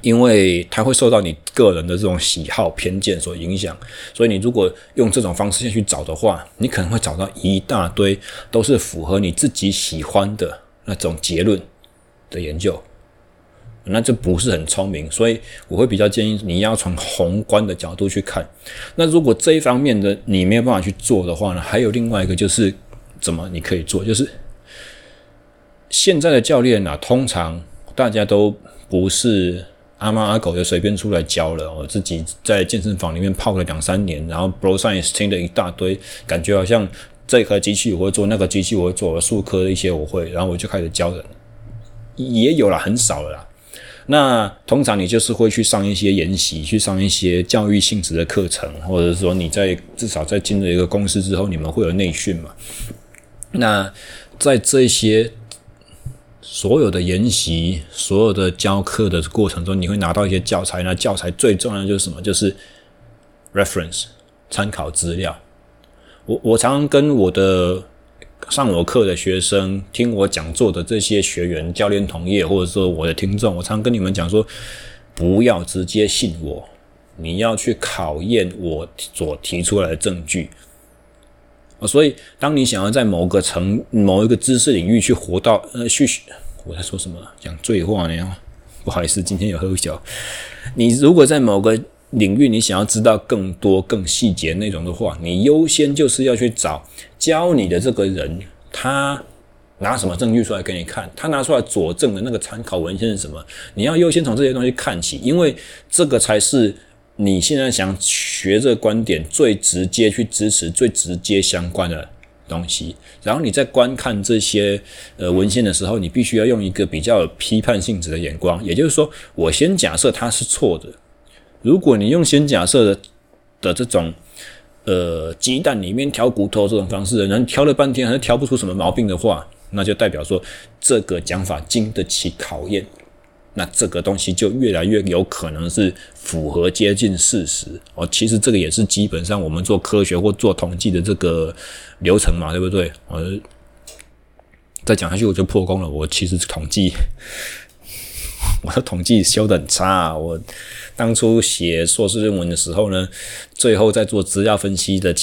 因为它会受到你个人的这种喜好偏见所影响，所以你如果用这种方式先去找的话，你可能会找到一大堆都是符合你自己喜欢的那种结论的研究，那这不是很聪明，所以我会比较建议你要从宏观的角度去看。那如果这一方面的你没有办法去做的话呢，还有另外一个就是怎么你可以做，就是。现在的教练啊，通常大家都不是阿猫阿狗就随便出来教了。我自己在健身房里面泡了两三年，然后 Bro Science 听了一大堆，感觉好像这颗机器我会做，那个机器我会做，数科的一些我会，然后我就开始教人。也有了，很少了。那通常你就是会去上一些研习，去上一些教育性质的课程，或者说你在至少在进入一个公司之后，你们会有内训嘛？那。在这些所有的研习、所有的教课的过程中，你会拿到一些教材。那教材最重要的就是什么？就是 reference 参考资料。我我常跟我的上我课的学生、听我讲座的这些学员、教练同业，或者说我的听众，我常跟你们讲说，不要直接信我，你要去考验我所提出来的证据。所以，当你想要在某个层、某一个知识领域去活到呃，去我在说什么？讲醉话呢？不好意思，今天有喝酒。你如果在某个领域，你想要知道更多、更细节内容的话，你优先就是要去找教你的这个人，他拿什么证据出来给你看？他拿出来佐证的那个参考文献是什么？你要优先从这些东西看起，因为这个才是。你现在想学这个观点，最直接去支持最直接相关的东西。然后你在观看这些呃文献的时候，你必须要用一个比较有批判性质的眼光。也就是说，我先假设它是错的。如果你用先假设的的这种呃鸡蛋里面挑骨头这种方式，人挑了半天还是挑不出什么毛病的话，那就代表说这个讲法经得起考验。那这个东西就越来越有可能是符合接近事实哦。其实这个也是基本上我们做科学或做统计的这个流程嘛，对不对？我再讲下去我就破功了。我其实统计，我的统计修得很差。我当初写硕士论文的时候呢，最后在做资料分析的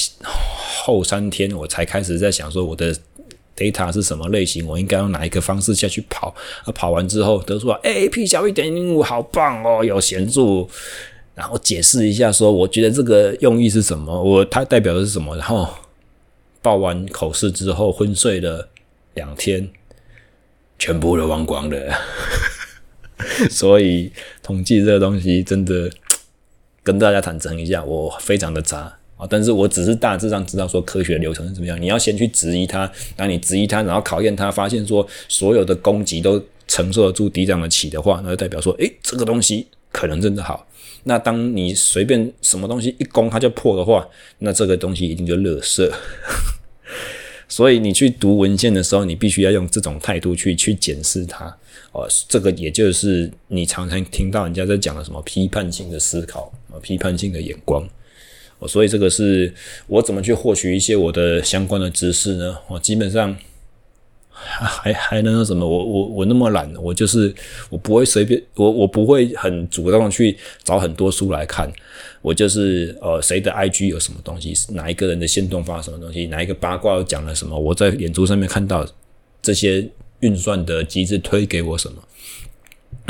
后三天，我才开始在想说我的。Data 是什么类型？我应该用哪一个方式下去跑？啊，跑完之后得出来，哎，p 小于等于零五，好棒哦，有显著。然后解释一下说，我觉得这个用意是什么？我它代表的是什么？然后报完口试之后，昏睡了两天，全部都忘光了。所以统计这个东西，真的跟大家坦诚一下，我非常的渣。啊！但是我只是大致上知道说科学流程是怎么样。你要先去质疑它，当你质疑它，然后考验它，发现说所有的攻击都承受得住抵挡得起的话，那就代表说，诶，这个东西可能真的好。那当你随便什么东西一攻它就破的话，那这个东西一定就乐色。所以你去读文献的时候，你必须要用这种态度去去检视它。哦，这个也就是你常常听到人家在讲的什么批判性的思考，批判性的眼光。所以这个是我怎么去获取一些我的相关的知识呢？我基本上还还能有什么？我我我那么懒，我就是我不会随便，我我不会很主动去找很多书来看。我就是呃，谁的 IG 有什么东西，哪一个人的限动发什么东西，哪一个八卦又讲了什么，我在脸书上面看到这些运算的机制推给我什么。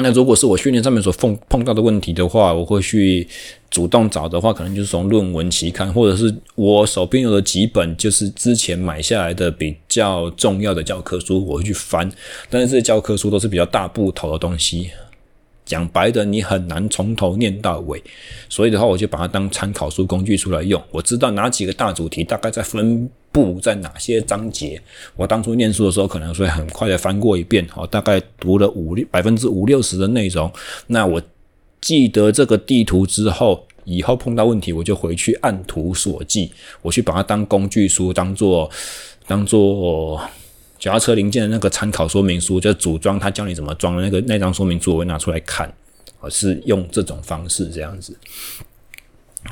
那如果是我训练上面所碰碰到的问题的话，我会去主动找的话，可能就是从论文期刊，或者是我手边有的几本，就是之前买下来的比较重要的教科书，我会去翻。但是这些教科书都是比较大部头的东西，讲白的，你很难从头念到尾。所以的话，我就把它当参考书工具出来用。我知道哪几个大主题，大概在分。不在哪些章节？我当初念书的时候，可能会很快的翻过一遍，好，大概读了五六百分之五六十的内容。那我记得这个地图之后，以后碰到问题，我就回去按图索骥，我去把它当工具书，当做当做脚踏车零件的那个参考说明书，就组装他教你怎么装的那个那张说明书，我会拿出来看。我是用这种方式这样子。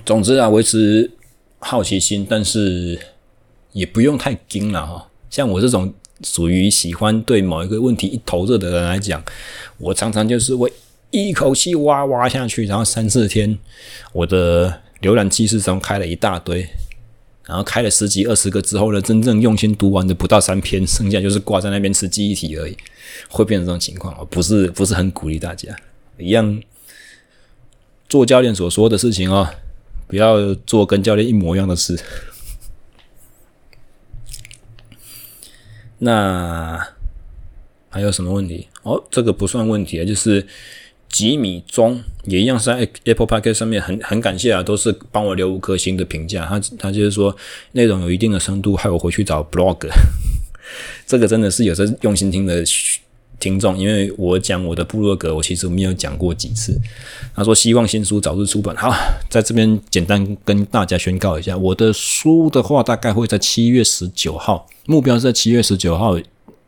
总之啊，维持好奇心，但是。也不用太精了哈，像我这种属于喜欢对某一个问题一头热的人来讲，我常常就是会一口气挖挖下去，然后三四天，我的浏览器是从开了一大堆，然后开了十几二十个之后呢，真正用心读完的不到三篇，剩下就是挂在那边吃记忆体而已，会变成这种情况，不是不是很鼓励大家，一样做教练所说的事情哦，不要做跟教练一模一样的事。那还有什么问题？哦，这个不算问题啊，就是吉米中也一样是在 Apple Podcast 上面很很感谢啊，都是帮我留五颗星的评价。他他就是说内容有一定的深度，害我回去找 blog。这个真的是有在用心听的听众，因为我讲我的部落格，我其实没有讲过几次。他说希望新书早日出版。好，在这边简单跟大家宣告一下，我的书的话大概会在七月十九号。目标是在七月十九号，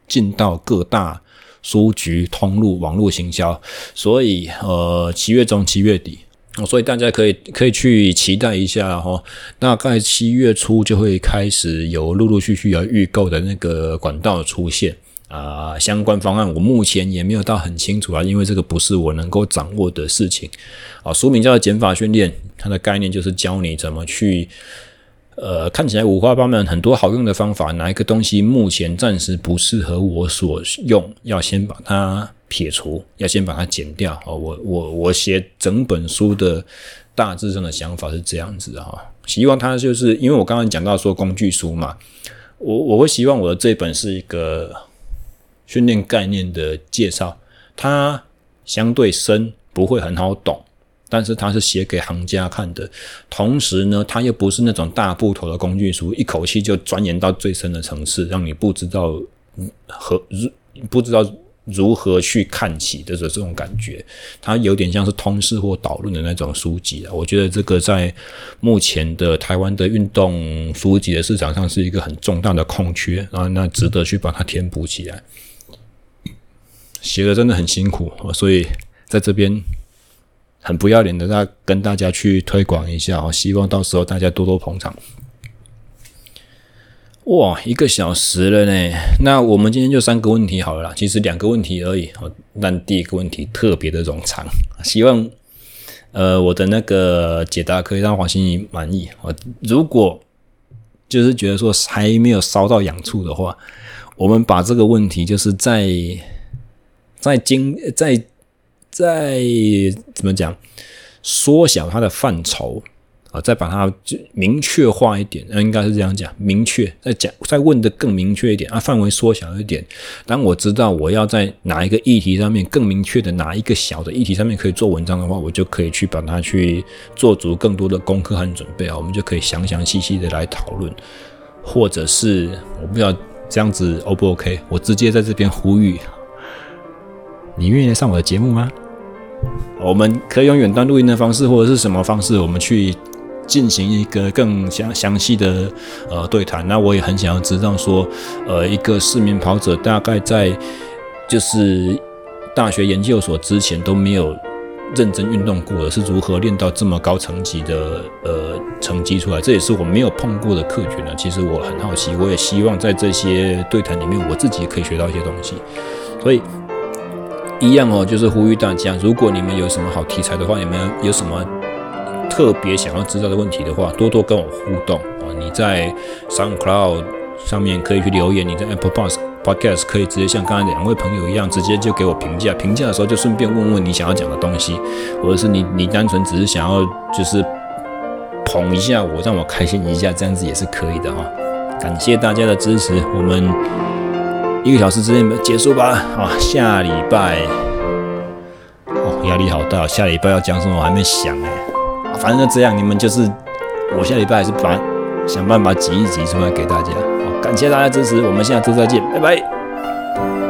进到各大书局、通路、网络行销，所以呃，七月中、七月底，所以大家可以可以去期待一下哈，大概七月初就会开始有陆陆续续有预购的那个管道出现。啊、相关方案我目前也没有到很清楚啊，因为这个不是我能够掌握的事情。啊，书名叫做减法训练，它的概念就是教你怎么去，呃，看起来五花八门，很多好用的方法，哪一个东西目前暂时不适合我所用，要先把它撇除，要先把它剪掉。啊，我我我写整本书的大致上的想法是这样子哈，希望它就是因为我刚刚讲到说工具书嘛，我我会希望我的这本是一个。训练概念的介绍，它相对深，不会很好懂，但是它是写给行家看的。同时呢，它又不是那种大部头的工具书，一口气就钻研到最深的层次，让你不知道和如不知道如何去看起的这种感觉。它有点像是通识或导论的那种书籍啊。我觉得这个在目前的台湾的运动书籍的市场上是一个很重大的空缺啊，那值得去把它填补起来。写的真的很辛苦，所以在这边很不要脸的，大跟大家去推广一下哦，希望到时候大家多多捧场。哇，一个小时了呢，那我们今天就三个问题好了啦，其实两个问题而已，但第一个问题特别的冗长，希望呃我的那个解答可以让黄心怡满意。如果就是觉得说还没有烧到痒处的话，我们把这个问题就是在。在精在在怎么讲，缩小它的范畴啊，再把它明确化一点，那应该是这样讲，明确再讲，再问得更明确一点啊，范围缩小一点。当我知道我要在哪一个议题上面更明确的哪一个小的议题上面可以做文章的话，我就可以去把它去做足更多的功课和准备啊，我们就可以详详细细的来讨论，或者是我不知道这样子 O 不 OK，我直接在这边呼吁。你愿意来上我的节目吗？我们可以用远端录音的方式，或者是什么方式，我们去进行一个更详详细的呃对谈。那我也很想要知道说，呃，一个市民跑者大概在就是大学研究所之前都没有认真运动过的，是如何练到这么高层级的呃成绩出来？这也是我没有碰过的客群呢。其实我很好奇，我也希望在这些对谈里面，我自己可以学到一些东西。所以。一样哦，就是呼吁大家，如果你们有什么好题材的话，你们有什么特别想要知道的问题的话，多多跟我互动啊！你在 SoundCloud 上面可以去留言，你在 Apple Podcast 可以直接像刚才两位朋友一样，直接就给我评价。评价的时候就顺便问问你想要讲的东西，或者是你你单纯只是想要就是捧一下我，让我开心一下，这样子也是可以的哈。感谢大家的支持，我们。一个小时之内结束吧。啊，下礼拜哦，压力好大。下礼拜要讲什么我还没想哎。反正就这样，你们就是我下礼拜还是把想办法挤一挤出来给大家。好，感谢大家支持，我们下次再见，拜拜。